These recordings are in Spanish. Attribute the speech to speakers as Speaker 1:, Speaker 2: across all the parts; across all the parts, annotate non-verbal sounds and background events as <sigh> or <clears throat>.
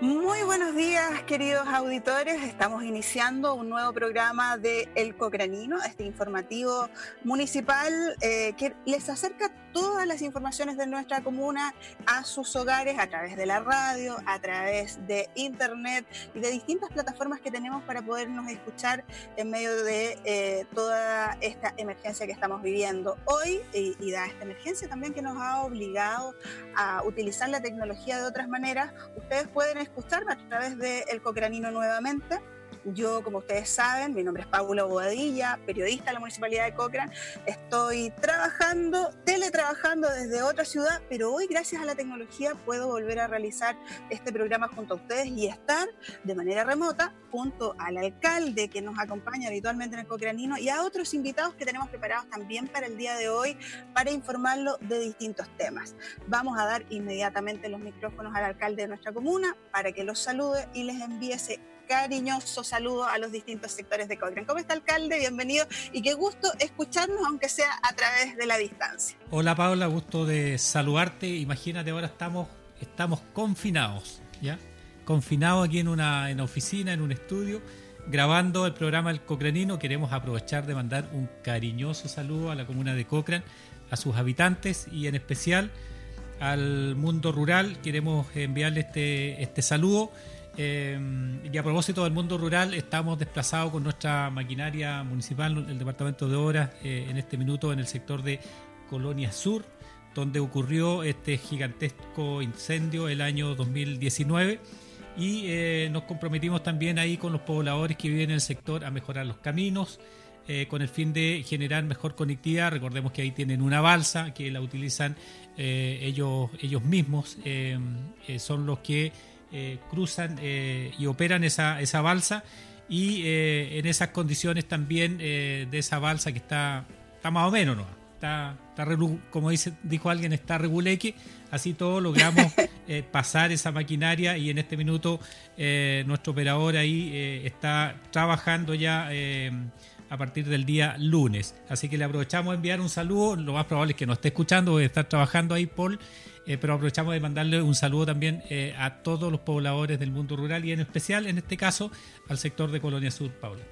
Speaker 1: Muy buenos días, queridos auditores. Estamos iniciando un nuevo programa de El Cocranino, este informativo municipal eh, que les acerca todas las informaciones de nuestra comuna a sus hogares a través de la radio, a través de internet y de distintas plataformas que tenemos para podernos escuchar en medio de eh, toda esta emergencia que estamos viviendo hoy y, y da esta emergencia también que nos ha obligado a utilizar la tecnología de otras maneras. Ustedes pueden escucharme a través de El Cocranino nuevamente. Yo, como ustedes saben, mi nombre es Paula Boadilla, periodista de la Municipalidad de Cochrane. Estoy trabajando, teletrabajando desde otra ciudad, pero hoy, gracias a la tecnología, puedo volver a realizar este programa junto a ustedes y estar de manera remota junto al alcalde que nos acompaña habitualmente en el Cocranino y a otros invitados que tenemos preparados también para el día de hoy para informarlo de distintos temas. Vamos a dar inmediatamente los micrófonos al alcalde de nuestra comuna para que los salude y les envíe ese cariñoso saludo a los distintos sectores de Cochrane. ¿Cómo está, alcalde? Bienvenido y qué gusto escucharnos, aunque sea a través de la distancia.
Speaker 2: Hola, Paula, gusto de saludarte. Imagínate, ahora estamos, estamos confinados, ¿ya? Confinados aquí en una, oficina, en un estudio, grabando el programa El Cocranino. Queremos aprovechar de mandar un cariñoso saludo a la comuna de Cochrane, a sus habitantes y en especial al mundo rural. Queremos enviarle este, este saludo eh, y a propósito del mundo rural, estamos desplazados con nuestra maquinaria municipal, el Departamento de Obras, eh, en este minuto en el sector de Colonia Sur, donde ocurrió este gigantesco incendio el año 2019. Y eh, nos comprometimos también ahí con los pobladores que viven en el sector a mejorar los caminos, con el fin de generar mejor conectividad. Recordemos que ahí tienen una balsa que la utilizan ellos, ellos mismos, son los que cruzan eh, y operan esa, esa balsa y eh, en esas condiciones también de esa balsa que está, está más o menos, ¿no? Está, está como dice, dijo alguien, está reguleque, así todo logramos <laughs> pasar esa maquinaria y en este minuto nuestro operador ahí está trabajando ya a partir del día lunes. Así que le aprovechamos de enviar un saludo. Lo más probable es que no esté escuchando, o estar trabajando ahí, Paul. Eh, pero aprovechamos de mandarle un saludo también eh, a todos los pobladores del mundo rural y en especial, en este caso, al sector de Colonia Sur, Paula.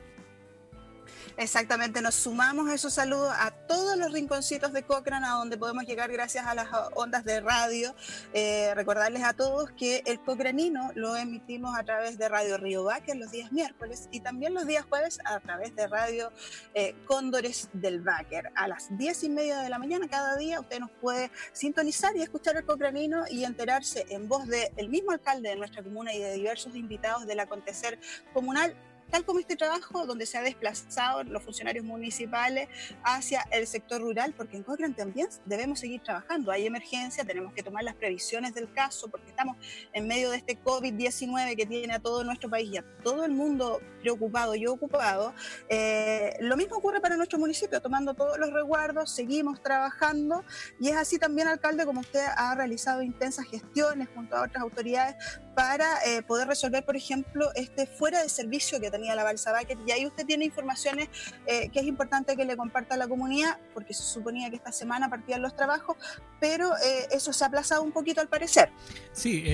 Speaker 1: Exactamente, nos sumamos a esos saludos a todos los rinconcitos de Cochrane, a donde podemos llegar gracias a las ondas de radio. Eh, recordarles a todos que el Cocranino lo emitimos a través de Radio Río Baque los días miércoles y también los días jueves a través de Radio eh, Cóndores del Báquer. A las diez y media de la mañana cada día usted nos puede sintonizar y escuchar el Cocranino y enterarse en voz del mismo alcalde de nuestra comuna y de diversos invitados del acontecer comunal tal como este trabajo donde se ha desplazado los funcionarios municipales hacia el sector rural, porque en Cochrane también debemos seguir trabajando. Hay emergencia, tenemos que tomar las previsiones del caso, porque estamos en medio de este COVID-19 que tiene a todo nuestro país y a todo el mundo preocupado y ocupado. Eh, lo mismo ocurre para nuestro municipio, tomando todos los resguardos, seguimos trabajando y es así también, alcalde, como usted ha realizado intensas gestiones junto a otras autoridades para eh, poder resolver, por ejemplo, este fuera de servicio que tenía la balsa Baker. Y ahí usted tiene informaciones eh, que es importante que le comparta a la comunidad, porque se suponía que esta semana partían los trabajos, pero eso se ha aplazado un poquito al parecer.
Speaker 2: Sí,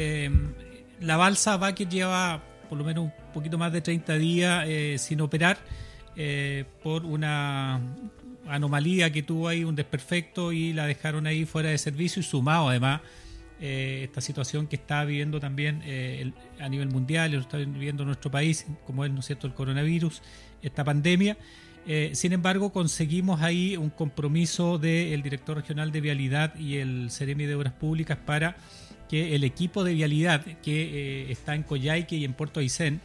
Speaker 2: la balsa Baker lleva por lo menos un poquito más de 30 días sin operar por una anomalía que tuvo ahí, un desperfecto y la dejaron ahí fuera de servicio y sumado además eh, esta situación que está viviendo también eh, a nivel mundial, lo está viviendo nuestro país, como es ¿no cierto? el coronavirus, esta pandemia. Eh, sin embargo, conseguimos ahí un compromiso del director regional de vialidad y el Ceremi de Obras Públicas para que el equipo de vialidad que está en Coyhaique y en Puerto Aysén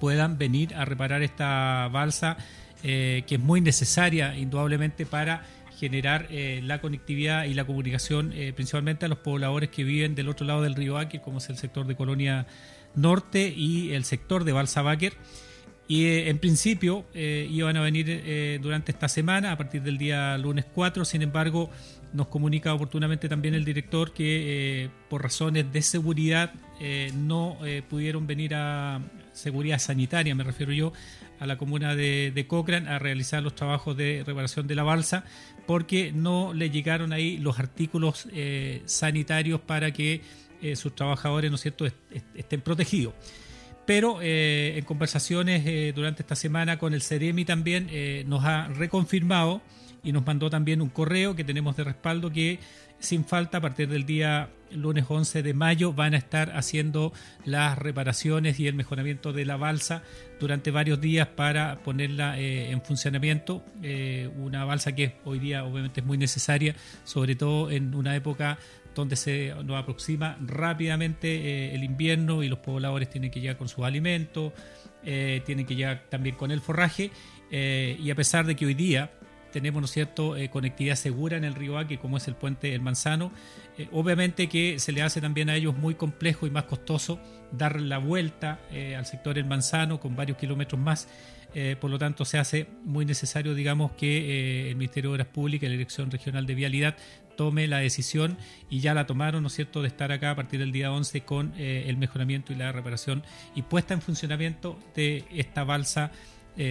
Speaker 2: puedan venir a reparar esta balsa que es muy necesaria indudablemente para generar eh, la conectividad y la comunicación eh, principalmente a los pobladores que viven del otro lado del río Áquer, como es el sector de Colonia Norte y el sector de Balsa Báquer. Y eh, en principio iban a venir durante esta semana, a partir del día lunes 4, sin embargo nos comunica oportunamente también el director que por razones de seguridad no pudieron venir a seguridad sanitaria, me refiero yo, a la comuna de, Cochrane a realizar los trabajos de reparación de la balsa porque no le llegaron ahí los artículos eh, sanitarios para que sus trabajadores, ¿no cierto?, estén protegidos. Pero en conversaciones durante esta semana con el CEREMI también nos ha reconfirmado y nos mandó también un correo que tenemos de respaldo que sin falta a partir del día lunes 11 de mayo van a estar haciendo las reparaciones y el mejoramiento de la balsa durante varios días para ponerla eh, en funcionamiento. Eh, una balsa que hoy día obviamente es muy necesaria, sobre todo en una época donde se nos aproxima rápidamente eh, el invierno y los pobladores tienen que llegar con sus alimentos, tienen que llegar también con el forraje y a pesar de que hoy día tenemos, ¿no cierto?, eh, conectividad segura en el río Aque, como es el puente El Manzano. Eh, obviamente que se le hace también a ellos muy complejo y más costoso dar la vuelta eh, al sector El Manzano con varios kilómetros más. por lo tanto, se hace muy necesario, digamos, que el Ministerio de Obras Públicas y la Dirección Regional de Vialidad tome la decisión y ya la tomaron, ¿no es cierto?, de estar acá a partir del día 11 con el mejoramiento y la reparación y puesta en funcionamiento de esta balsa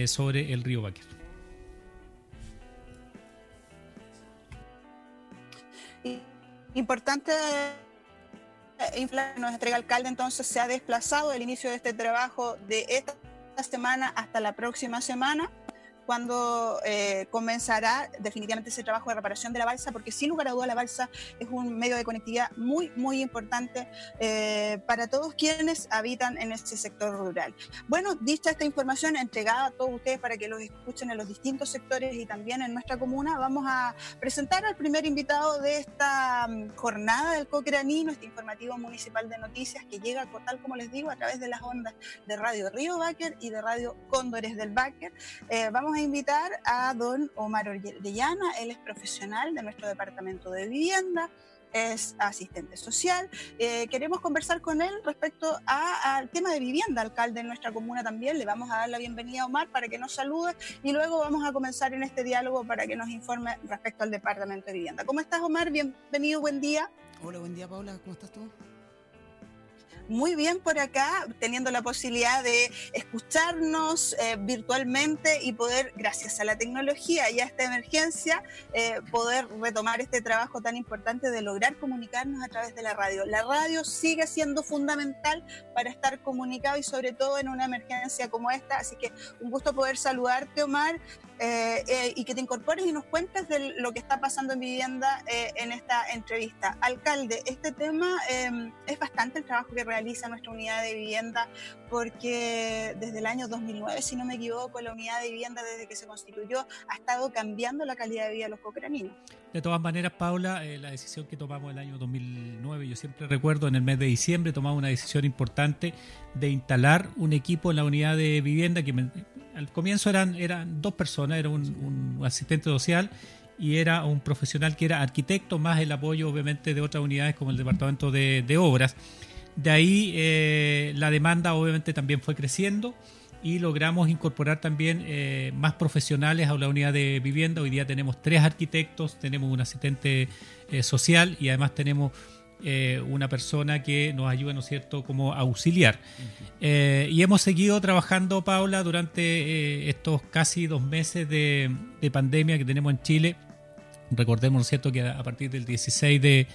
Speaker 2: sobre el río Baquer.
Speaker 1: Importante eh, nuestro alcalde entonces se ha desplazado el inicio de este trabajo de esta semana hasta la próxima semana cuando eh, comenzará definitivamente ese trabajo de reparación de la balsa, porque sin lugar a duda la balsa es un medio de conectividad muy, muy importante eh, para todos quienes habitan en este sector rural. Bueno, dicha esta información entregada a todos ustedes para que los escuchen en los distintos sectores y también en nuestra comuna, vamos a presentar al primer invitado de esta mm, jornada del Cocranino, este informativo municipal de noticias que llega, tal como les digo, a través de las ondas de Radio Río Báquer y de Radio Cóndores del Báquer. Eh, vamos a invitar a don Omar Orellana, él es profesional de nuestro departamento de vivienda, es asistente social. Eh, queremos conversar con él respecto al tema de vivienda, alcalde en nuestra comuna también. Le vamos a dar la bienvenida a Omar para que nos salude y luego vamos a comenzar en este diálogo para que nos informe respecto al departamento de vivienda. ¿Cómo estás, Omar? Bienvenido, buen día.
Speaker 3: Hola, buen día, Paula. ¿Cómo estás tú?
Speaker 1: Muy bien por acá, teniendo la posibilidad de escucharnos eh, virtualmente y poder, gracias a la tecnología y a esta emergencia, eh, poder retomar este trabajo tan importante de lograr comunicarnos a través de la radio. La radio sigue siendo fundamental para estar comunicado y sobre todo en una emergencia como esta, así que un gusto poder saludarte, Omar, eh, eh, y que te incorpores y nos cuentes de lo que está pasando en vivienda eh, en esta entrevista. Alcalde, este tema em, es bastante el trabajo que realiza nuestra unidad de vivienda porque desde el año 2009, si no me equivoco, la unidad de vivienda desde que se constituyó ha estado cambiando la calidad de vida de los cocraninos.
Speaker 2: De todas maneras, Paula, la decisión que tomamos el año 2009, yo siempre recuerdo en el mes de diciembre tomamos una decisión importante de instalar un equipo en la unidad de vivienda que al comienzo eran, eran dos personas, era un, asistente social y era un profesional que era arquitecto, más el apoyo obviamente de otras unidades como el Departamento de, Obras. De ahí eh, la demanda obviamente también fue creciendo y logramos incorporar también eh, más profesionales a la unidad de vivienda. Hoy día tenemos tres arquitectos, tenemos un asistente eh, social y además tenemos eh, una persona que nos ayuda, ¿no es cierto?, como auxiliar. Eh, y hemos seguido trabajando, Paula, durante eh, estos casi dos meses de, pandemia que tenemos en Chile. Recordemos, ¿no es cierto?, que a partir del 16 de,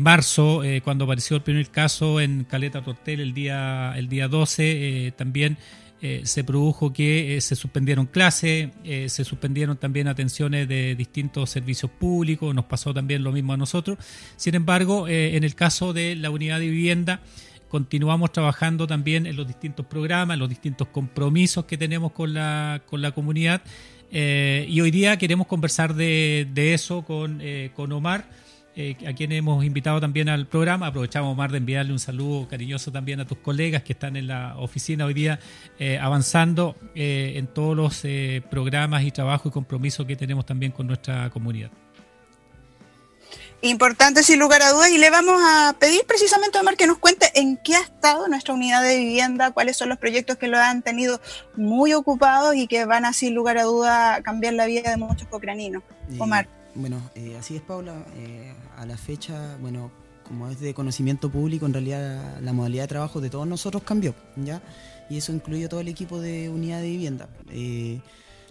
Speaker 2: marzo, cuando apareció el primer caso en Caleta Tortel el día, el día 12, también eh, se produjo que eh, se suspendieron clases, eh, se suspendieron también atenciones de distintos servicios públicos, nos pasó también lo mismo a nosotros. Sin embargo, en el caso de la unidad de vivienda, continuamos trabajando también en los distintos programas, los distintos compromisos que tenemos con la, con la comunidad. y hoy día queremos conversar de, de eso con, con Omar eh, a quien hemos invitado también al programa. Aprovechamos, Omar, de enviarle un saludo cariñoso también a tus colegas que están en la oficina hoy día eh, avanzando eh, en todos los programas y trabajos y compromisos que tenemos también con nuestra comunidad.
Speaker 1: Importante sin lugar a dudas y le vamos a pedir precisamente a Omar que nos cuente en qué ha estado nuestra unidad de vivienda, cuáles son los proyectos que lo han tenido muy ocupados y que van a sin lugar a duda cambiar la vida de muchos cocraninos. Omar.
Speaker 3: Bueno, así es Paula, a la fecha, bueno, como es de conocimiento público, en realidad la modalidad de trabajo de todos nosotros cambió, ¿ya? Y eso incluye todo el equipo de unidad de vivienda. Eh,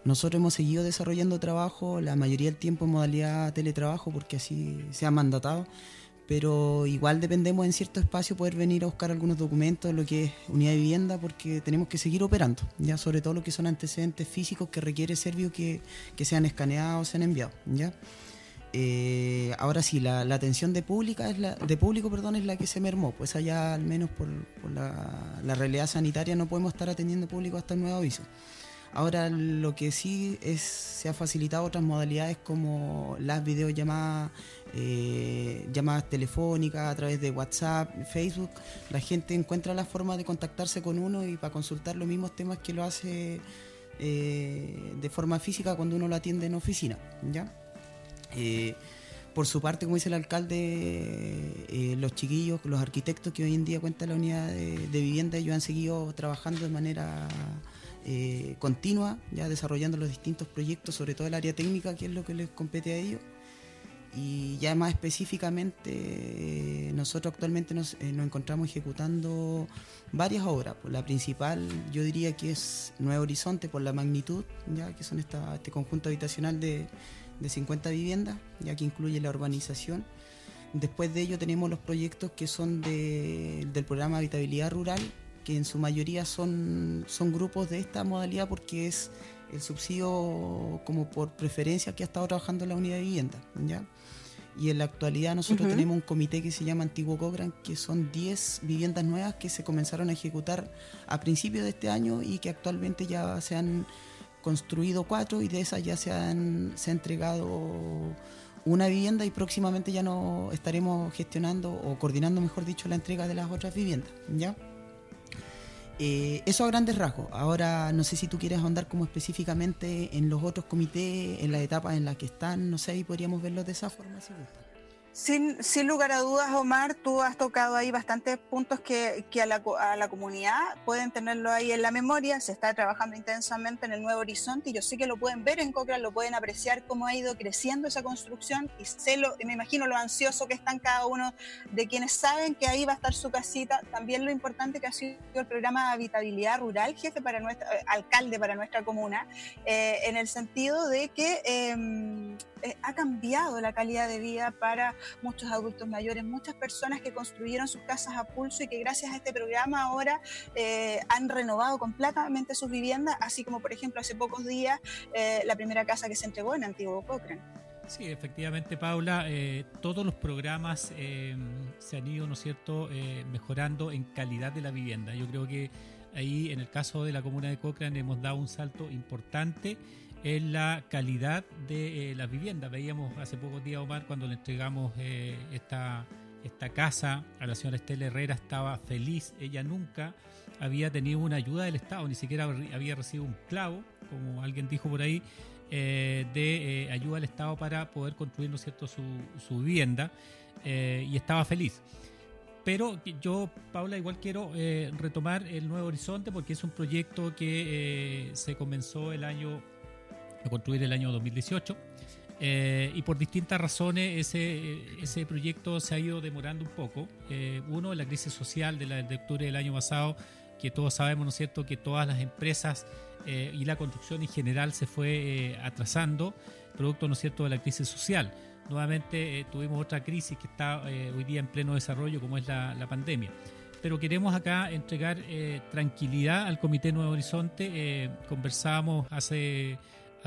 Speaker 3: nosotros hemos seguido desarrollando trabajo, la mayoría del tiempo en modalidad teletrabajo, porque así se ha mandatado, pero igual dependemos en cierto espacio poder venir a buscar algunos documentos, lo que es unidad de vivienda, porque tenemos que seguir operando, ya sobre todo lo que son antecedentes físicos que requiere Servio que, que sean escaneados, sean enviados, ¿ya? Eh, ahora sí, la, atención de pública es la, de público perdón, es la que se mermó, pues allá al menos por, la, la, realidad sanitaria no podemos estar atendiendo público hasta el nuevo aviso. Ahora lo que sí es se ha facilitado otras modalidades como las videollamadas, eh, llamadas telefónicas a través de WhatsApp, Facebook. La gente encuentra la forma de contactarse con uno y para consultar los mismos temas que lo hace eh, de forma física cuando uno lo atiende en oficina. ¿ya? Eh, por su parte, como dice el alcalde, eh, los chiquillos, los arquitectos que hoy en día cuentan la unidad de, vivienda, ellos han seguido trabajando de manera eh, continua, ya desarrollando los distintos proyectos, sobre todo el área técnica, que es lo que les compete a ellos. Y ya más específicamente, nosotros actualmente nos, encontramos ejecutando varias obras. La principal, yo diría que es Nuevo Horizonte, por la magnitud, ya que son este conjunto habitacional de de 50 viviendas, ya que incluye la urbanización. Después de ello tenemos los proyectos que son de, del programa Habitabilidad Rural, que en su mayoría son, son grupos de esta modalidad porque es el subsidio como por preferencia que ha estado trabajando la unidad de vivienda. ¿ya? Y en la actualidad nosotros tenemos un comité que se llama Antiguo Cogran, que son 10 viviendas nuevas que se comenzaron a ejecutar a principios de este año y que actualmente ya se han construido cuatro y de esas ya se, han, se ha entregado una vivienda y próximamente ya no estaremos gestionando o coordinando, mejor dicho, la entrega de las otras viviendas. ¿ya? Eh, eso a grandes rasgos. Ahora no sé si tú quieres ahondar como específicamente en los otros comités, en las etapas en las que están, no sé, y podríamos verlos de esa forma si gusta.
Speaker 1: Sin, sin, lugar a dudas, Omar, tú has tocado ahí bastantes puntos que, que a, la, a, la, comunidad pueden tenerlo ahí en la memoria. Se está trabajando intensamente en el Nuevo Horizonte y yo sé que lo pueden ver en Cochrane, lo pueden apreciar cómo ha ido creciendo esa construcción y sé lo, me imagino lo ansioso que están cada uno de quienes saben que ahí va a estar su casita. También lo importante que ha sido el programa de habitabilidad rural, jefe para nuestra, alcalde para nuestra comuna, eh, en el sentido de que eh, eh, ha cambiado la calidad de vida para muchos adultos mayores, muchas personas que construyeron sus casas a pulso y que gracias a este programa ahora eh, han renovado completamente sus viviendas, así como por ejemplo hace pocos días eh, la primera casa que se entregó en Antiguo Cochrane.
Speaker 2: Sí, efectivamente, Paula, todos los programas se han ido, ¿no es cierto?, mejorando en calidad de la vivienda. Yo creo que ahí, en el caso de la comuna de Cochrane, hemos dado un salto importante en la calidad de eh, las viviendas. Veíamos hace pocos días, Omar, cuando le entregamos eh, esta, esta casa a la señora Estela Herrera, estaba feliz. Ella nunca había tenido una ayuda del Estado, ni siquiera había recibido un clavo, como alguien dijo por ahí, eh, de ayuda al Estado para poder construir ¿no cierto? Su, su vivienda y estaba feliz. Pero yo, Paula, igual quiero retomar el Nuevo Horizonte porque es un proyecto que se comenzó el año a construir el año 2018. Eh, y por distintas razones ese, ese proyecto se ha ido demorando un poco. Eh, uno, la crisis social de, la, de octubre del año pasado, que todos sabemos, ¿no es cierto?, que todas las empresas eh, y la construcción en general se fue atrasando, producto, ¿no es cierto?, de la crisis social. Nuevamente tuvimos otra crisis que está hoy día en pleno desarrollo, como es la, la pandemia pero queremos acá entregar tranquilidad al Comité Nuevo Horizonte. conversábamos hace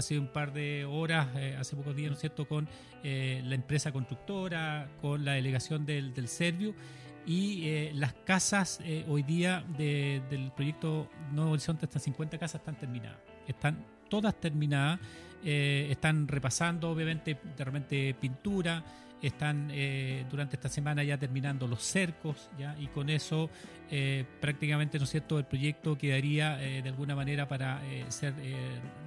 Speaker 2: hace un par de horas, eh, hace pocos días, ¿no es cierto?, con eh, la empresa constructora, con la delegación del, del Servio y eh, las casas hoy día del proyecto Nuevo Horizonte, estas 50 casas están terminadas, están todas terminadas, están repasando obviamente de repente pintura, están eh, durante esta semana ya terminando los cercos ya y con eso eh, prácticamente no es cierto el proyecto quedaría eh, de alguna manera para ser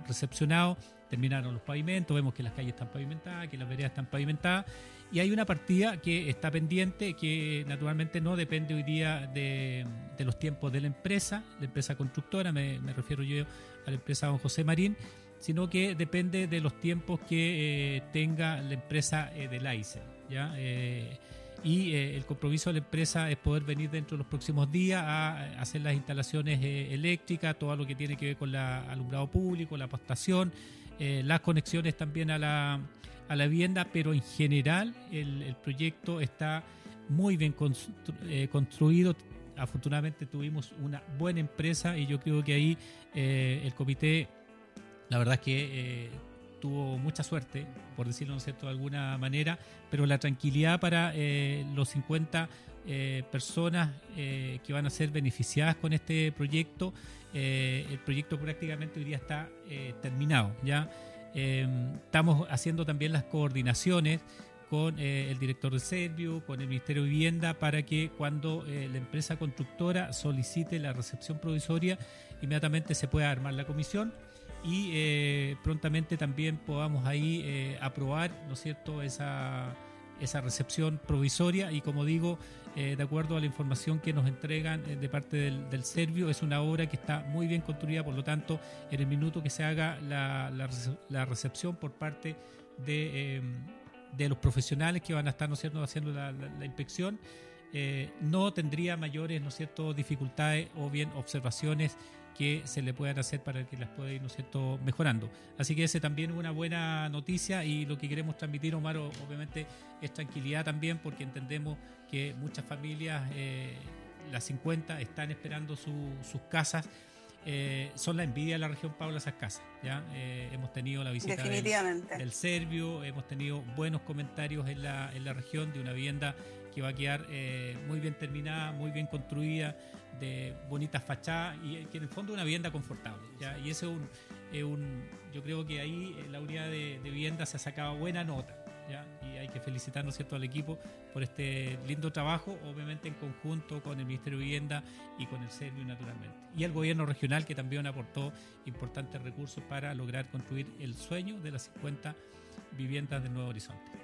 Speaker 2: recepcionado. Terminaron los pavimentos vemos que las calles están pavimentadas que las veredas están pavimentadas y hay una partida que está pendiente que naturalmente no depende hoy día de, los tiempos de la empresa la empresa constructora me, me refiero yo a la empresa don José Marín sino que depende de los tiempos que eh, tenga la empresa eh, AICE. ¿ya? Eh, y el compromiso de la empresa es poder venir dentro de los próximos días a hacer las instalaciones eléctricas, todo lo que tiene que ver con el alumbrado público, la apostación, las conexiones también a la, a la vivienda, pero en general el proyecto está muy bien construido. Afortunadamente tuvimos una buena empresa y yo creo que ahí el comité, la verdad es que tuvo mucha suerte, por decirlo cierto, de alguna manera, pero la tranquilidad para eh, los 50 eh, personas eh, que van a ser beneficiadas con este proyecto, el proyecto prácticamente hoy día está terminado. Ya estamos haciendo también las coordinaciones con el director de Servio, con el Ministerio de Vivienda, para que cuando la empresa constructora solicite la recepción provisoria, inmediatamente se pueda armar la comisión y eh, prontamente también podamos ahí eh, aprobar, ¿no cierto?, esa, esa recepción provisoria y como digo, eh, de acuerdo a la información que nos entregan de parte del, del, Servio, es una obra que está muy bien construida, por lo tanto, en el minuto que se haga la, la, recepción por parte de, de, los profesionales que van a estar, ¿no cierto?, haciendo la, inspección, no tendría mayores, ¿no cierto?, dificultades o bien observaciones que se le puedan hacer para que las pueda ir ¿no cierto? mejorando. Así que ese también es una buena noticia y lo que queremos transmitir, Omar, obviamente es tranquilidad también porque entendemos que muchas familias, eh, las 50, están esperando sus casas. Eh, son la envidia de la región Paula esas casas. ¿ya? Eh, hemos tenido la visita del, del, Serbio, hemos tenido buenos comentarios en la, en la región de una vivienda que va a quedar muy bien terminada, muy bien construida, de bonitas fachadas y que en el fondo una vivienda confortable. Y ese es un, yo creo que ahí la unidad de, vivienda se ha sacado buena nota. Y hay que felicitar cierto? al equipo por este lindo trabajo, obviamente en conjunto con el Ministerio de Vivienda y con el Servio naturalmente. Y el gobierno regional que también aportó importantes recursos para lograr construir el sueño de las 50 viviendas del Nuevo Horizonte.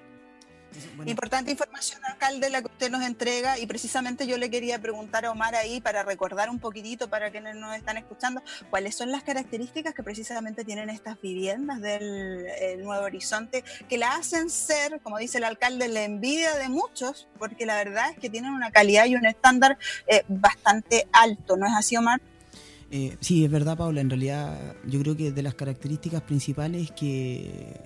Speaker 1: Importante información, alcalde, la que usted nos entrega y precisamente yo le quería preguntar a Omar ahí para recordar un poquitito para quienes nos están escuchando, cuáles son las características que precisamente tienen estas viviendas del Nuevo Horizonte que la hacen ser, como dice el alcalde, la envidia de muchos, porque la verdad es que tienen una calidad y un estándar eh, bastante alto, ¿no es así, Omar?
Speaker 3: Eh, sí, es verdad, Paula. En realidad, yo creo que de las características principales es que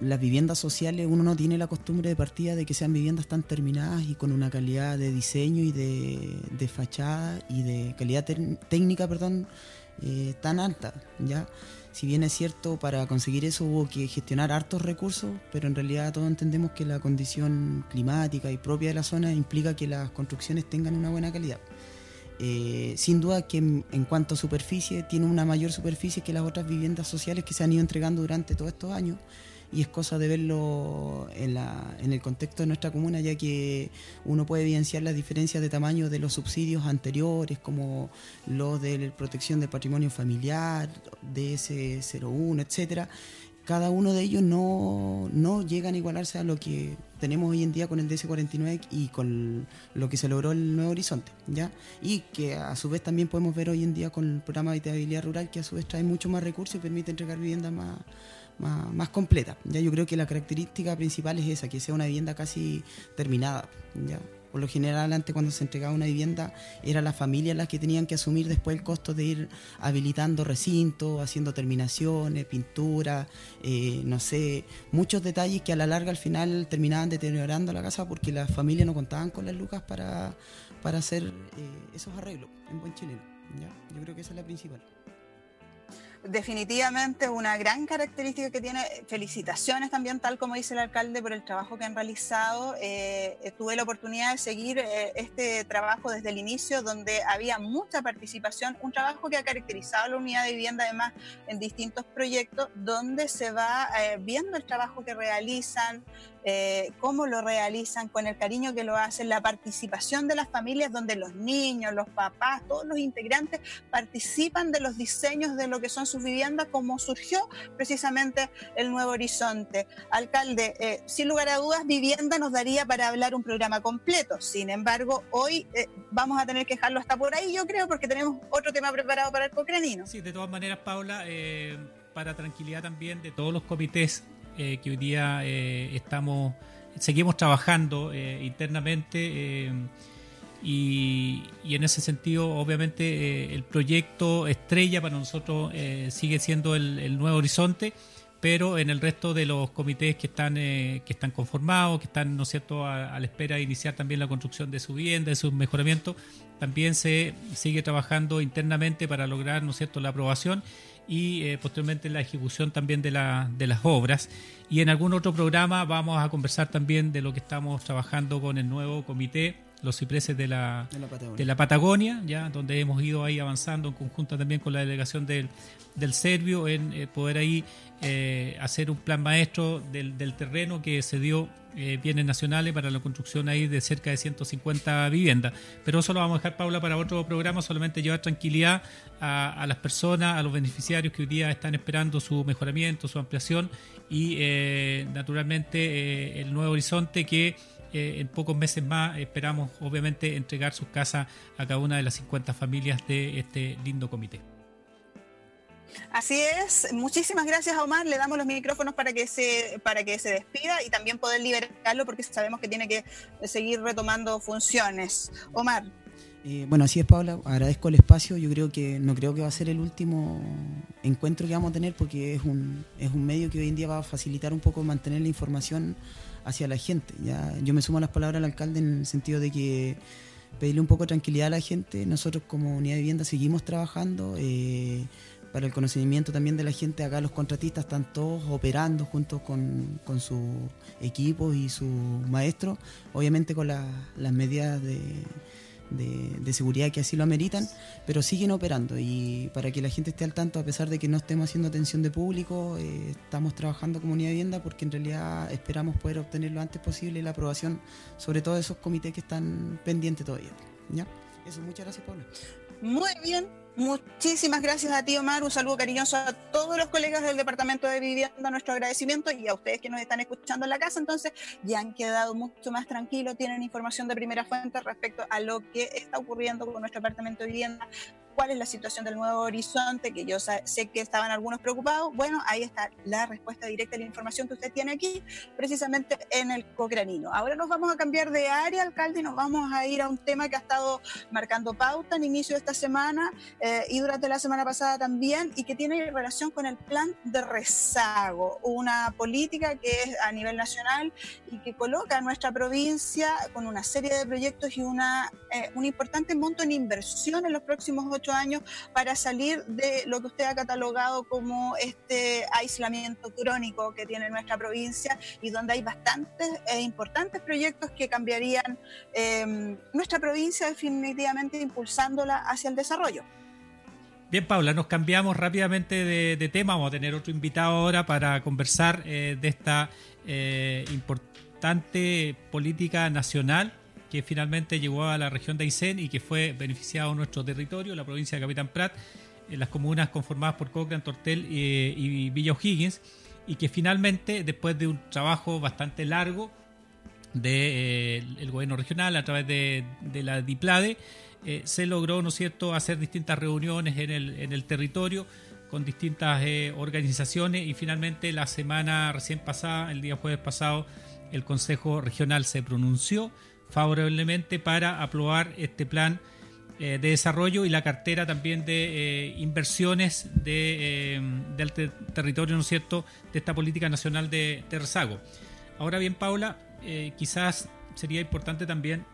Speaker 3: las viviendas sociales uno no tiene la costumbre de partida de que sean viviendas tan terminadas y con una calidad de diseño y de, fachada y de calidad técnica perdón, eh, tan alta. ¿ya? Si bien es cierto, para conseguir eso hubo que gestionar hartos recursos, pero en realidad todos entendemos que la condición climática y propia de la zona implica que las construcciones tengan una buena calidad. Eh, sin duda que en, en, cuanto a superficie, tiene una mayor superficie que las otras viviendas sociales que se han ido entregando durante todos estos años y es cosa de verlo en, la, en el contexto de nuestra comuna, ya que uno puede evidenciar las diferencias de tamaño de los subsidios anteriores, como los de protección del patrimonio familiar, DS01, etcétera. Cada uno de ellos no, no llegan a igualarse a lo que tenemos hoy en día con el DS49 y con lo que se logró el Nuevo Horizonte, ¿ya? Y que a su vez también podemos ver hoy en día con el programa de habitabilidad rural, que a su vez trae mucho más recursos y permite entregar viviendas más, más, completa. Ya yo creo que la característica principal es esa, que sea una vivienda casi terminada. ¿ya? Por lo general, antes cuando se entregaba una vivienda, era la familia las que tenían que asumir después el costo de ir habilitando recintos, haciendo terminaciones, pintura, eh, no sé, muchos detalles que a la larga al final terminaban deteriorando la casa porque las familias no contaban con las lucas para, para hacer eh, esos arreglos en buen chileno. ¿ya? Yo creo que esa es la principal
Speaker 1: definitivamente una gran característica que tiene. Felicitaciones también, tal como dice el alcalde, por el trabajo que han realizado. Eh, tuve la oportunidad de seguir eh, este trabajo desde el inicio, donde había mucha participación, un trabajo que ha caracterizado la unidad de vivienda además en distintos proyectos, donde se va eh, viendo el trabajo que realizan, eh, cómo lo realizan, con el cariño que lo hacen, la participación de las familias donde los niños, los papás, todos los integrantes participan de los diseños de lo que son sus viviendas, como surgió precisamente el Nuevo Horizonte. Alcalde, eh, sin lugar a dudas, vivienda nos daría para hablar un programa completo. Sin embargo, hoy eh, vamos a tener que dejarlo hasta por ahí, yo creo, porque tenemos otro tema preparado para el cocranino.
Speaker 2: Sí, de todas maneras, Paula, para tranquilidad también de todos los comités eh, que hoy día eh, estamos, seguimos trabajando eh, internamente y, en ese sentido, obviamente, el proyecto estrella para nosotros sigue siendo el, Nuevo Horizonte, pero en el resto de los comités que están, que están conformados, que están, ¿no cierto?, a, la espera de iniciar también la construcción de su vivienda, de su mejoramiento, también se sigue trabajando internamente para lograr, ¿no cierto?, la aprobación y eh, posteriormente la ejecución también de, la, de las obras. Y en algún otro programa vamos a conversar también de lo que estamos trabajando con el nuevo comité los cipreses de la, de la, Patagonia. ya donde hemos ido ahí avanzando en conjunto también con la delegación del, del Servio en eh, poder ahí eh, hacer un plan maestro del, del terreno que se dio eh, bienes nacionales para la construcción ahí de cerca de 150 viviendas. Pero eso lo vamos a dejar, Paula, para otro programa, solamente llevar tranquilidad a, a las personas, a los beneficiarios que hoy día están esperando su mejoramiento, su ampliación y naturalmente el nuevo horizonte que eh, en pocos meses más esperamos obviamente entregar sus casas a cada una de las 50 familias de este lindo comité.
Speaker 1: Así es, muchísimas gracias a Omar, le damos los micrófonos para que se para que se despida y también poder liberarlo porque sabemos que tiene que seguir retomando funciones. Omar.
Speaker 3: Eh, bueno, así es, Paula. Agradezco el espacio. Yo creo que no creo que va a ser el último encuentro que vamos a tener porque es un, es un medio que hoy en día va a facilitar un poco mantener la información hacia la gente. Ya, yo me sumo a las palabras del alcalde en el sentido de que pedirle un poco de tranquilidad a la gente. Nosotros como unidad de vivienda seguimos trabajando eh, para el conocimiento también de la gente. Acá los contratistas están todos operando juntos con, con sus equipos y sus maestros, obviamente con las medidas de de, seguridad que así lo ameritan, pero siguen operando y para que la gente esté al tanto, a pesar de que no estemos haciendo atención de público, eh, estamos trabajando comunidad de vivienda porque en realidad esperamos poder obtener lo antes posible la aprobación sobre todo esos comités que están pendientes todavía. ¿ya? Eso, muchas gracias, Pablo.
Speaker 1: Muy bien, Muchísimas gracias a ti, Omar. Un saludo cariñoso a todos los colegas del Departamento de Vivienda, nuestro agradecimiento y a ustedes que nos están escuchando en la casa. Entonces, ya han quedado mucho más tranquilos, tienen información de primera fuente respecto a lo que está ocurriendo con nuestro Departamento de Vivienda, cuál es la situación del nuevo horizonte, que yo sé que estaban algunos preocupados. Bueno, ahí está la respuesta directa a la información que usted tiene aquí, precisamente en el Cocranino. Ahora nos vamos a cambiar de área, alcalde, y nos vamos a ir a un tema que ha estado marcando pauta en inicio de esta semana eh, y durante la semana pasada también, y que tiene relación con el plan de rezago, una política que es a nivel nacional y que coloca a nuestra provincia con una serie de proyectos y una, eh, un importante monto en inversión en los próximos ocho años para salir de lo que usted ha catalogado como este aislamiento crónico que tiene nuestra provincia y donde hay bastantes e importantes proyectos que cambiarían em, nuestra provincia definitivamente impulsándola hacia el desarrollo.
Speaker 2: Bien, Paula, nos cambiamos rápidamente de, tema. Vamos a tener otro invitado ahora para conversar eh, de esta eh, importante política nacional que finalmente llegó a la región de Aysén y que fue beneficiado nuestro territorio, la provincia de Capitán Prat, en las comunas conformadas por Cochrane, Tortel eh, y Villa O'Higgins, y que finalmente, después de un trabajo bastante largo del de, eh, gobierno regional a través de, la DIPLADE, eh, se logró, ¿no cierto?, hacer distintas reuniones en el, en el territorio con distintas organizaciones y finalmente la semana recién pasada, el día jueves pasado, el Consejo Regional se pronunció favorablemente para aprobar este plan eh, de desarrollo y la cartera también de eh, inversiones de, eh, del territorio, ¿no cierto?, de esta política nacional de, de rezago. Ahora bien, Paula, quizás sería importante también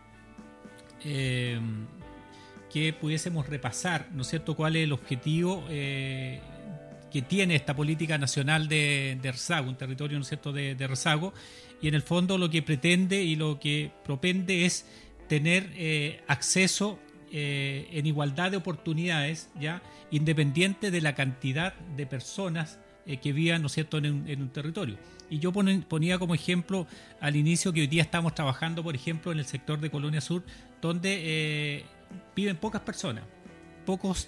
Speaker 2: que pudiésemos repasar, ¿no cierto?, cuál es el objetivo que tiene esta política nacional de, de rezago, un territorio, ¿no cierto?, de, de rezago, y en el fondo lo que pretende y lo que propende es tener eh, acceso eh, en igualdad de oportunidades, ya independiente de la cantidad de personas eh, que vivan, ¿no cierto?, en un, territorio. Y yo ponía como ejemplo al inicio que hoy día estamos trabajando, por ejemplo, en el sector de Colonia Sur, donde viven pocas personas, pocos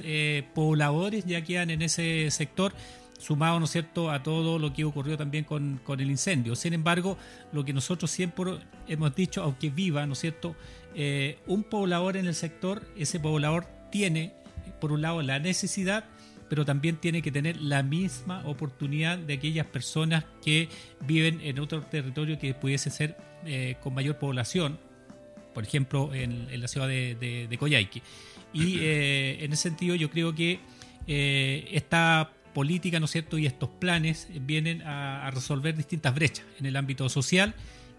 Speaker 2: pobladores ya quedan en ese sector sumado, ¿no es cierto?, a todo lo que ocurrió también con, el incendio. Sin embargo, lo que nosotros siempre hemos dicho, aunque viva, ¿no es cierto?, eh, un poblador en el sector, ese poblador tiene, por un lado, la necesidad, pero también tiene que tener la misma oportunidad de aquellas personas que viven en otro territorio que pudiese ser eh, con mayor población, por ejemplo, en, la ciudad de, de, Coyhaique. Y <clears throat> eh, en ese sentido yo creo que esta políticas, ¿no es cierto?, y estos planes vienen a, resolver distintas brechas en el ámbito social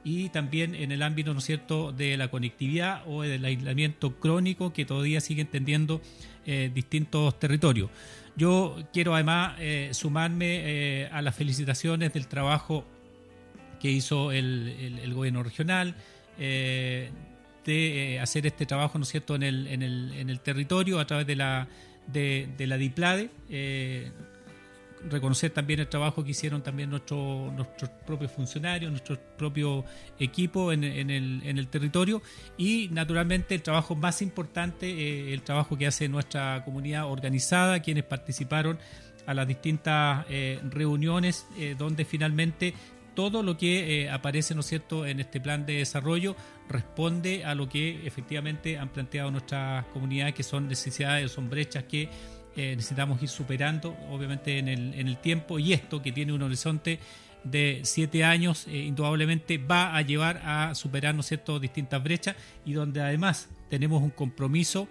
Speaker 2: y también en el ámbito, ¿no es cierto?, de la conectividad o del aislamiento crónico que todavía siguen tendiendo eh, distintos territorios. Yo quiero además eh, sumarme eh, a las felicitaciones del trabajo que hizo el, gobierno regional de hacer este trabajo, ¿no es cierto?, en el, en el, en el territorio a través de la, de la DIPLADE reconocer también el trabajo que hicieron también nuestros propios funcionarios, nuestro propio equipo en, el, territorio y naturalmente el trabajo más importante, eh, el trabajo que hace nuestra comunidad organizada, quienes participaron a las distintas eh, reuniones eh, donde finalmente todo lo que aparece, ¿no cierto?, en este plan de desarrollo responde a lo que efectivamente han planteado nuestras comunidades, que son necesidades, son brechas que eh, necesitamos ir superando, obviamente, en el, en el tiempo. Y esto, que tiene un horizonte de siete años, eh, indudablemente va a llevar a superar ¿no cierto? distintas brechas y donde además tenemos un compromiso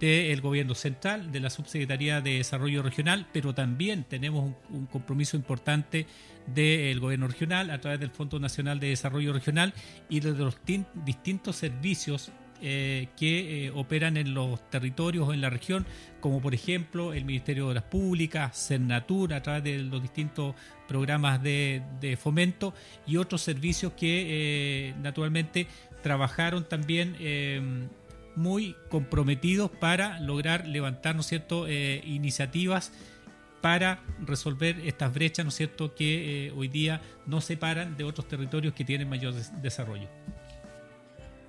Speaker 2: del gobierno central, de la Subsecretaría de Desarrollo Regional, pero también tenemos un, compromiso importante del gobierno regional a través del Fondo Nacional de Desarrollo Regional y de los distintos servicios eh, que eh, operan en los territorios o en la región, como por ejemplo el Ministerio de las Públicas, Cernatur, a través de los distintos programas de, fomento y otros servicios que eh, naturalmente trabajaron también muy comprometidos para lograr levantar ¿no cierto? iniciativas para resolver estas brechas ¿no cierto? que hoy día nos separan de otros territorios que tienen mayor desarrollo.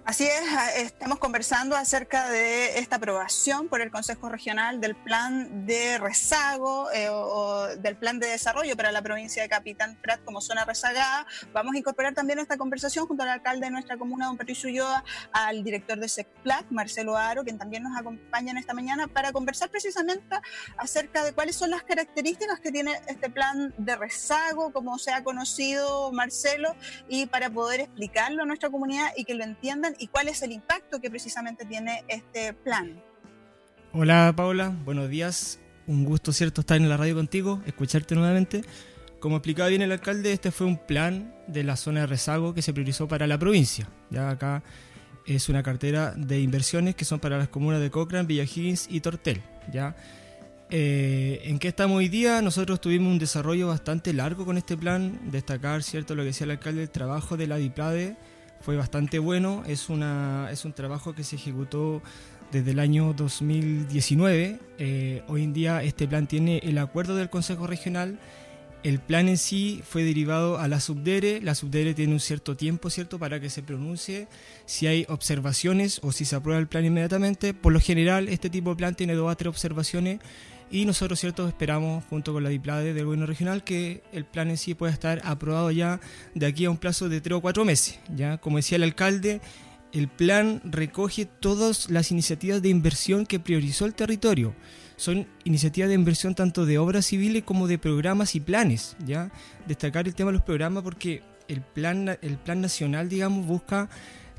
Speaker 1: Así es, estamos conversando acerca de esta aprobación por el Consejo Regional del plan de rezago eh, o, del plan de desarrollo para la provincia de Capitán Prat como zona rezagada. Vamos a incorporar también esta conversación junto al alcalde de nuestra comuna, don Patricio Ulloa, al director de SECPLAC, Marcelo Aro, quien también nos acompaña en esta mañana para conversar precisamente acerca de cuáles son las características que tiene este plan de rezago, como se ha conocido Marcelo, y para poder explicarlo a nuestra comunidad y que lo entiendan y cuál es el impacto que precisamente tiene este plan.
Speaker 4: Hola Paula, buenos días. Un gusto, cierto, estar en la radio contigo, escucharte nuevamente. Como explicaba bien el alcalde, este fue un plan de la zona de rezago que se priorizó para la provincia. Ya acá es una cartera de inversiones que son para las comunas de Cochrane, Villa Higgins y Tortel. ¿ya? Eh, ¿En qué estamos hoy día? Nosotros tuvimos un desarrollo bastante largo con este plan. Destacar, cierto, lo que decía el alcalde, el trabajo de la DIPLADE fue bastante bueno. Es, una, es un trabajo que se ejecutó desde el año 2019. Eh, hoy en día este plan tiene el acuerdo del Consejo Regional. El plan en sí fue derivado a la subdere. La subdere tiene un cierto tiempo, ¿cierto?, para que se pronuncie si hay observaciones o si se aprueba el plan inmediatamente. Por lo general, este tipo de plan tiene dos a tres observaciones y nosotros, cierto, esperamos, junto con la DIPLADE del gobierno regional, que el plan en sí pueda estar aprobado ya de aquí a un plazo de tres o cuatro meses. Ya, como decía el alcalde, el plan recoge todas las iniciativas de inversión que priorizó el territorio. Son iniciativas de inversión tanto de obras civiles como de programas y planes. Ya, destacar el tema de los programas porque el plan, el plan nacional, digamos, busca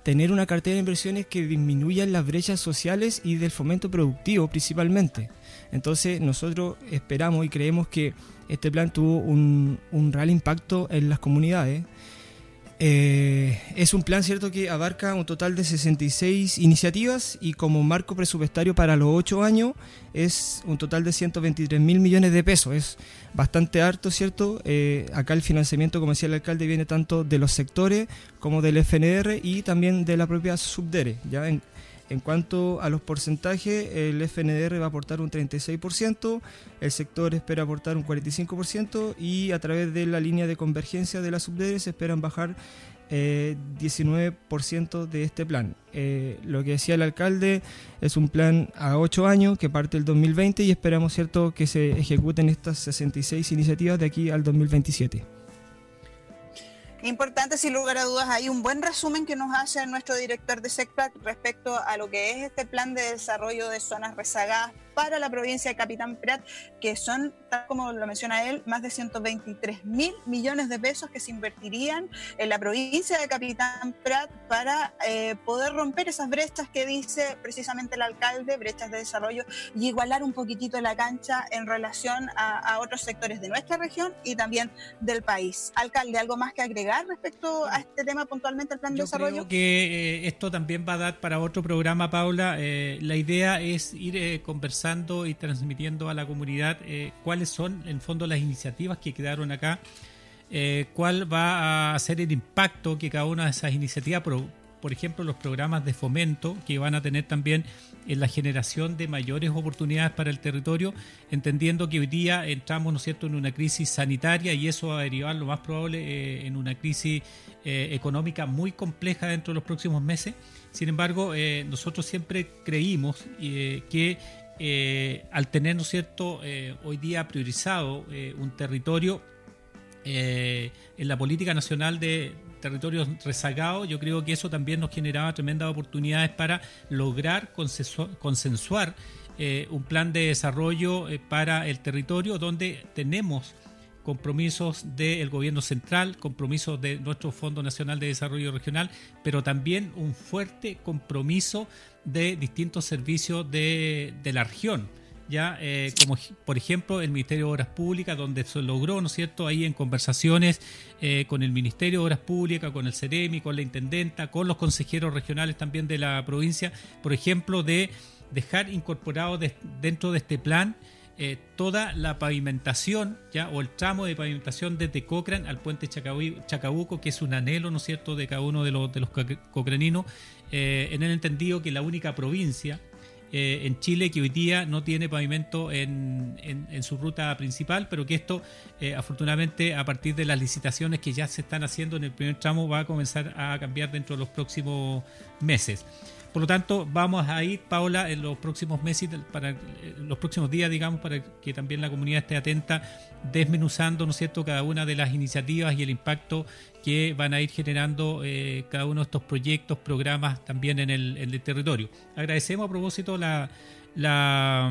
Speaker 4: tener una cartera de inversiones que disminuyan las brechas sociales y del fomento productivo principalmente. Entonces nosotros esperamos y creemos que este plan tuvo un, real impacto en las comunidades. Eh, es un plan cierto que abarca un total de 66 iniciativas y como marco presupuestario para los 8 años es un total de 123 mil millones de pesos. Es bastante harto, ¿cierto? Eh, acá el financiamiento, como decía el alcalde, viene tanto de los sectores como del FNR y también de la propia Subdere. ¿ya? En cuanto a los porcentajes, el FNDR va a aportar un 36%, el sector espera aportar un 45% y a través de la línea de convergencia de la subdere se esperan bajar 19% eh, de este plan. Eh, lo que decía el alcalde es un plan a 8 años que parte el 2020 y esperamos cierto que se ejecuten estas 66 iniciativas de aquí al 2027.
Speaker 1: Importante, sin lugar a dudas, hay un buen resumen que nos hace nuestro director de SECPAC respecto a lo que es este plan de desarrollo de zonas rezagadas para la provincia de Capitán Prat, que son, tal como lo menciona él, más de 123 mil millones de pesos que se invertirían en la provincia de Capitán Prat para eh, poder romper esas brechas que dice precisamente el alcalde, brechas de desarrollo, y igualar un poquitito la cancha en relación a, otros sectores de nuestra región y también del país. Alcalde, ¿algo más que agregar respecto a este tema puntualmente, el plan de desarrollo?
Speaker 2: Creo que eh, esto también va a dar para otro programa, Paula. Eh, la idea es ir conversando y transmitiendo a la comunidad cuáles son, en fondo, las iniciativas que quedaron acá eh, cuál va a ser el impacto que cada una de esas iniciativas, por, ejemplo, los programas de fomento que van a tener también en la generación de mayores oportunidades para el territorio, entendiendo que hoy día entramos, ¿no cierto?, en una crisis sanitaria y eso va a derivar lo más probable eh, en una crisis eh, económica muy compleja dentro de los próximos meses. Sin embargo, nosotros siempre creímos que al tener, ¿no es cierto?, hoy día priorizado un territorio, eh, en la política nacional de territorios rezagados, yo creo que eso también nos generaba tremendas oportunidades para lograr consensuar eh, un plan de desarrollo eh, para el territorio donde tenemos compromisos del gobierno central, compromisos de nuestro Fondo Nacional de Desarrollo Regional, pero también un fuerte compromiso de distintos servicios de la región ya eh, como por ejemplo el Ministerio de Obras Públicas, donde se logró, ¿no es cierto?, ahí en conversaciones eh, con el Ministerio de Obras Públicas, con el CEREMI, con la Intendenta, con los consejeros regionales también de la provincia, por ejemplo, de dejar incorporado dentro de este plan eh, toda la pavimentación, ya, o el tramo de pavimentación desde Cochrane al puente Chacabuco, que es un anhelo, ¿no cierto?, de cada uno de los, de los cocraninos, en el entendido que la única provincia eh, en Chile que hoy día no tiene pavimento en, su ruta principal, pero que esto eh, afortunadamente a partir de las licitaciones que ya se están haciendo en el primer tramo va a comenzar a cambiar dentro de los próximos meses. Por lo tanto, vamos a ir, Paula, en los próximos meses, para los próximos días, digamos, para que también la comunidad esté atenta, desmenuzando, ¿no es cierto?, cada una de las iniciativas y el impacto que van a ir generando eh, cada uno de estos proyectos, programas también en el territorio. Agradecemos a propósito la, la,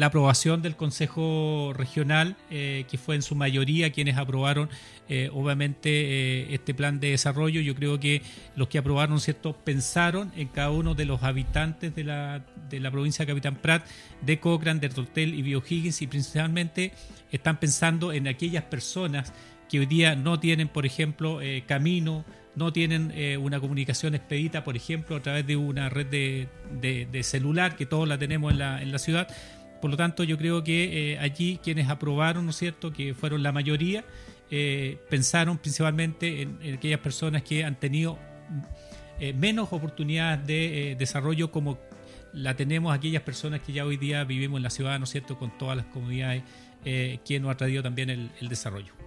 Speaker 2: aprobación del Consejo Regional, eh, que fue en su mayoría quienes aprobaron eh, obviamente eh, este plan de desarrollo. Yo creo que los que aprobaron, ¿cierto?, pensaron en cada uno de los habitantes de la, de la provincia de Capitán Prat, de Cochrane, de Tortel y Biohiggins y principalmente están pensando en aquellas personas que hoy día no tienen, por ejemplo, camino, no tienen eh, una comunicación expedita, por ejemplo, a través de una red de, celular, que todos la tenemos en la, en la, ciudad. Por lo tanto, yo creo que eh, allí quienes aprobaron, ¿no es cierto?, que fueron la mayoría, eh, pensaron principalmente en, aquellas personas que han tenido menos oportunidades de desarrollo como la tenemos aquellas personas que ya hoy día vivimos en la ciudad, ¿no es cierto?, con todas las comunidades que nos ha traído también el desarrollo.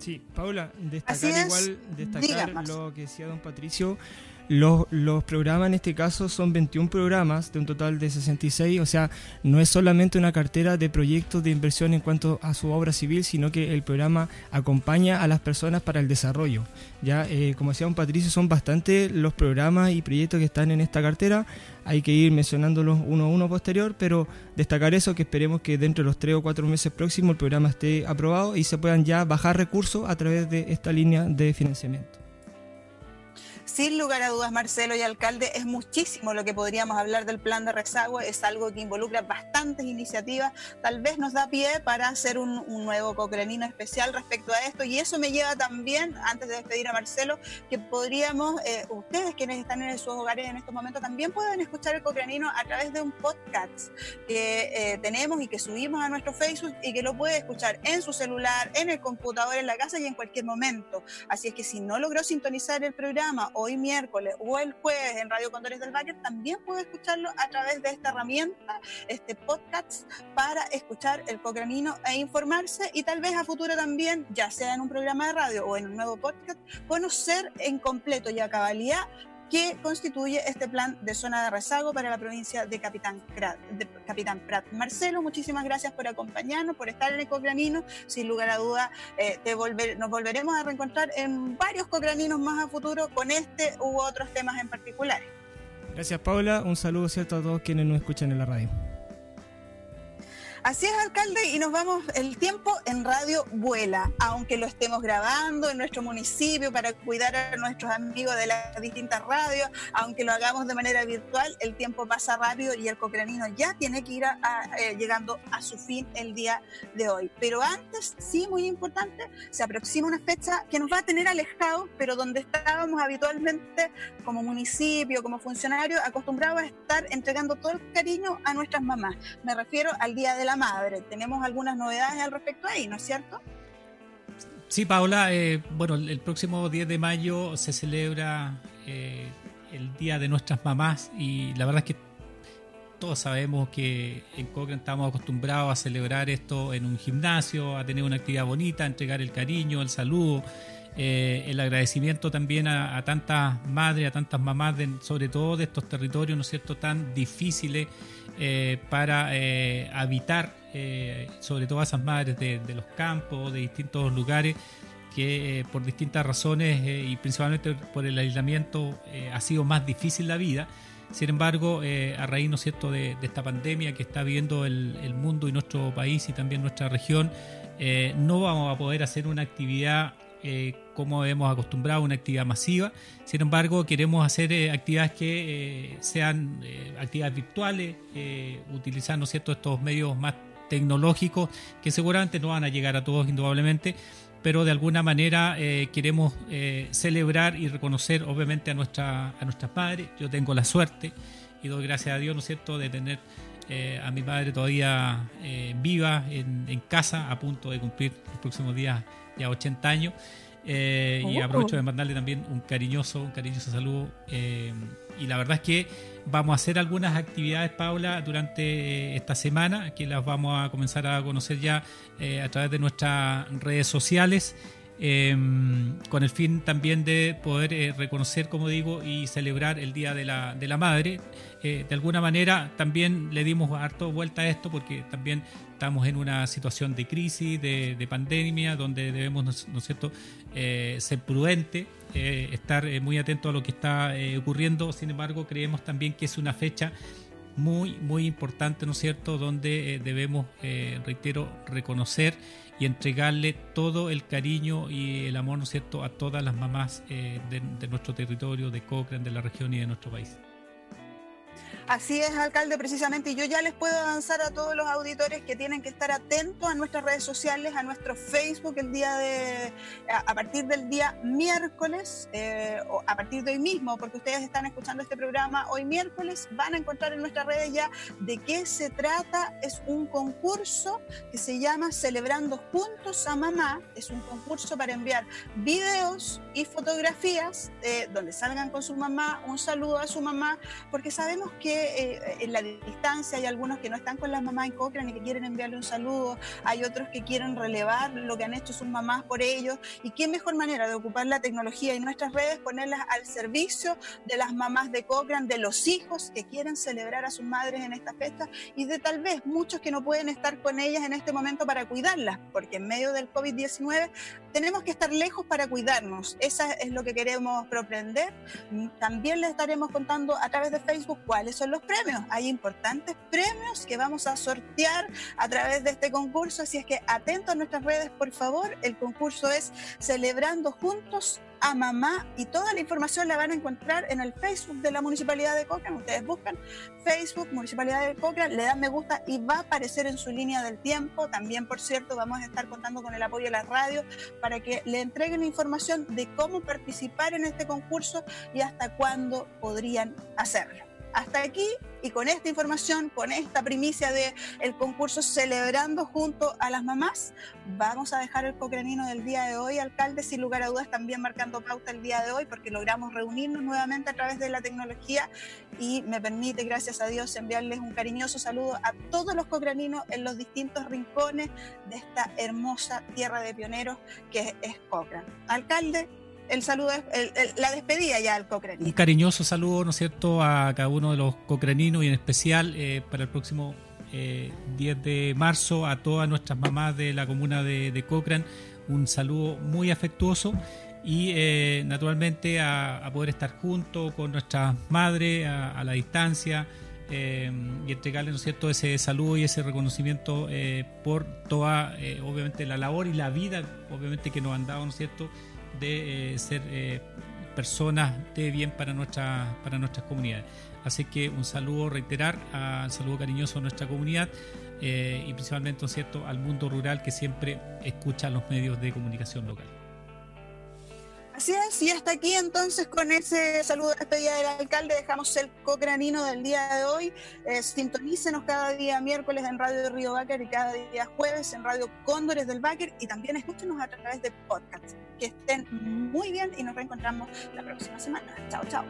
Speaker 4: Sí, Paula, destacar igual, destacar lo que decía don Patricio, los, los, programas en este caso son 21 programas de un total de 66, o sea, no es solamente una cartera de proyectos de inversión en cuanto a su obra civil, sino que el programa acompaña a las personas para el desarrollo. Ya, eh, como decía un Patricio, son bastante los programas y proyectos que están en esta cartera. Hay que ir mencionándolos uno a uno posterior, pero destacar eso, que esperemos que dentro de los tres o cuatro meses próximos el programa esté aprobado y se puedan ya bajar recursos a través de esta línea de financiamiento.
Speaker 1: Sin lugar a dudas, Marcelo y alcalde, es muchísimo lo que podríamos hablar del plan de rezago, es algo que involucra bastantes iniciativas, tal vez nos da pie para hacer un, nuevo cocranino especial respecto a esto. Y eso me lleva también, antes de despedir a Marcelo, que podríamos, eh, ustedes quienes están en sus hogares en estos momentos, también pueden escuchar el cocranino a través de un podcast que eh, tenemos y que subimos a nuestro Facebook y que lo puede escuchar en su celular, en el computador, en la casa y en cualquier momento. Así es que si no logró sintonizar el programa hoy miércoles o el jueves en Radio Condores del Valle, también puede escucharlo a través de esta herramienta, este podcast, para escuchar el Cocranino e informarse y tal vez a futuro también, ya sea en un programa de radio o en un nuevo podcast, conocer en completo y a cabalidad que constituye este plan de zona de rezago para la provincia de Capitán, Prat. Marcelo, muchísimas gracias por acompañarnos, por estar en el Cocranino. Sin lugar a duda, eh, nos volveremos a reencontrar en varios Cocraninos más a futuro con este u otros temas en particular.
Speaker 4: Gracias Paula, un saludo cierto a todos quienes nos escuchan en la radio.
Speaker 1: Así es, alcalde, y nos vamos, el tiempo en radio vuela, aunque lo estemos grabando en nuestro municipio para cuidar a nuestros amigos de las distintas radios, aunque lo hagamos de manera virtual, el tiempo pasa rápido y el cocranino ya tiene que ir eh, llegando a su fin el día de hoy. Pero antes, sí, muy importante, se aproxima una fecha que nos va a tener alejados, pero donde estábamos habitualmente como municipio, como funcionario, acostumbrados a estar entregando todo el cariño a nuestras mamás. Me refiero al Día de la madre. Tenemos algunas novedades al respecto ahí, ¿no es cierto?
Speaker 2: Sí, Paola, eh, bueno, el próximo 10 de mayo se celebra eh, el Día de nuestras mamás y la verdad es que todos sabemos que en Cochrane estamos acostumbrados a celebrar esto en un gimnasio, a tener una actividad bonita, a entregar el cariño, el saludo, eh, el agradecimiento también a, tantas madres, a tantas mamás, sobre todo de estos territorios, ¿no es cierto?, tan difíciles eh, para eh, habitar, sobre todo a esas madres de, los campos, de distintos lugares, que por distintas razones y principalmente por el aislamiento ha sido más difícil la vida. Sin embargo, a raíz ¿no cierto? De, esta pandemia que está viviendo el, mundo y nuestro país y también nuestra región, no vamos a poder hacer una actividad eh, como hemos acostumbrado, una actividad masiva. Sin embargo, queremos hacer eh, actividades que eh, sean actividades virtuales, utilizando ¿cierto? estos medios más tecnológicos que seguramente no van a llegar a todos indudablemente, pero de alguna manera queremos celebrar y reconocer obviamente a, nuestra, a nuestras madres. Yo tengo la suerte y doy gracias a Dios, ¿no es cierto?, de tener a mi madre todavía viva en, en, casa, a punto de cumplir los próximos días ya 80 años. Eh, y oh. aprovecho de mandarle también un cariñoso, un cariñoso saludo. Eh, y la verdad es que vamos a hacer algunas actividades, Paula, durante esta semana, que las vamos a comenzar a conocer ya eh, a través de nuestras redes sociales. Con el fin también de poder reconocer, como digo, y celebrar el Día de la, de la Madre. de alguna manera también le dimos harto vuelta a esto porque también estamos en una situación de crisis, de, pandemia, donde debemos, ¿no es cierto?, eh, ser prudentes, eh, estar eh, muy atentos a lo que está ocurriendo. Sin embargo, creemos también que es una fecha muy, muy importante, ¿no es cierto?, donde debemos, reitero, reconocer y entregarle todo el cariño y el amor, ¿no es cierto?, a todas las mamás de, de nuestro territorio, de Cochrane, de la región y de nuestro país.
Speaker 1: Así es, alcalde, precisamente. Y yo ya les puedo avanzar a todos los auditores que tienen que estar atentos a nuestras redes sociales, a nuestro Facebook el día de, a partir del día miércoles, eh, a partir de hoy mismo, porque ustedes están escuchando este programa hoy miércoles, van a encontrar en nuestras redes ya de qué se trata. Es un concurso que se llama Celebrando Juntos a Mamá. Es un concurso para enviar videos y fotografías eh, donde salgan con su mamá, un saludo a su mamá, porque sabemos que eh, en la distancia hay algunos que no están con las mamás en Cochrane y que quieren enviarle un saludo, hay otros que quieren relevar lo que han hecho sus mamás por ellos. ¿Y qué mejor manera de ocupar la tecnología y nuestras redes, ponerlas al servicio de las mamás de Cochrane, de los hijos que quieren celebrar a sus madres en esta fiesta y de tal vez muchos que no pueden estar con ellas en este momento para cuidarlas, porque en medio del COVID-19 tenemos que estar lejos para cuidarnos. Esa es lo que queremos propender. También les estaremos contando a través de Facebook cuáles son los premios. Hay importantes premios que vamos a sortear a través de este concurso, así es que atentos a nuestras redes, por favor. El concurso es Celebrando Juntos a mamá y toda la información la van a encontrar en el Facebook de la Municipalidad de Cochrane. Ustedes buscan Facebook, Municipalidad de Cochrane, le dan me gusta y va a aparecer en su línea del tiempo. También, por cierto, vamos a estar contando con el apoyo de la radio para que le entreguen información de cómo participar en este concurso y hasta cuándo podrían hacerlo. Hasta aquí y con esta información, con esta primicia del el concurso celebrando junto a las mamás, vamos a dejar el cocranino del día de hoy, alcalde, sin lugar a dudas también marcando pauta el día de hoy porque logramos reunirnos nuevamente a través de la tecnología y me permite, gracias a Dios, enviarles un cariñoso saludo a todos los cocraninos en los distintos rincones de esta hermosa tierra de pioneros que es Cochrane. Alcalde, el saludo, la despedida ya al cocranino.
Speaker 2: Un cariñoso saludo, ¿no es cierto?, a cada uno de los cocraninos y en especial eh, para el próximo 10 eh, de marzo a todas nuestras mamás de la comuna de, de Cochrane. Un saludo muy afectuoso y eh, naturalmente a, poder estar junto con nuestras madres a, la distancia y entregarle ¿no es cierto? ese saludo y ese reconocimiento por toda obviamente la labor y la vida obviamente que nos han dado ¿no es cierto? De ser personas de bien para, nuestra, para nuestras comunidades. Así que un saludo, reiterar, un saludo cariñoso a nuestra comunidad y principalmente ¿no cierto? al mundo rural que siempre escucha los medios de comunicación local.
Speaker 1: Así es, y hasta aquí entonces con ese saludo de despedida del alcalde dejamos el cocranino del día de hoy. Eh, sintonícenos cada día miércoles en Radio Río Báquer y cada día jueves en Radio Cóndores del Báquer y también escúchenos a través de podcast. Que estén muy bien y nos reencontramos la próxima semana. Chao, chao.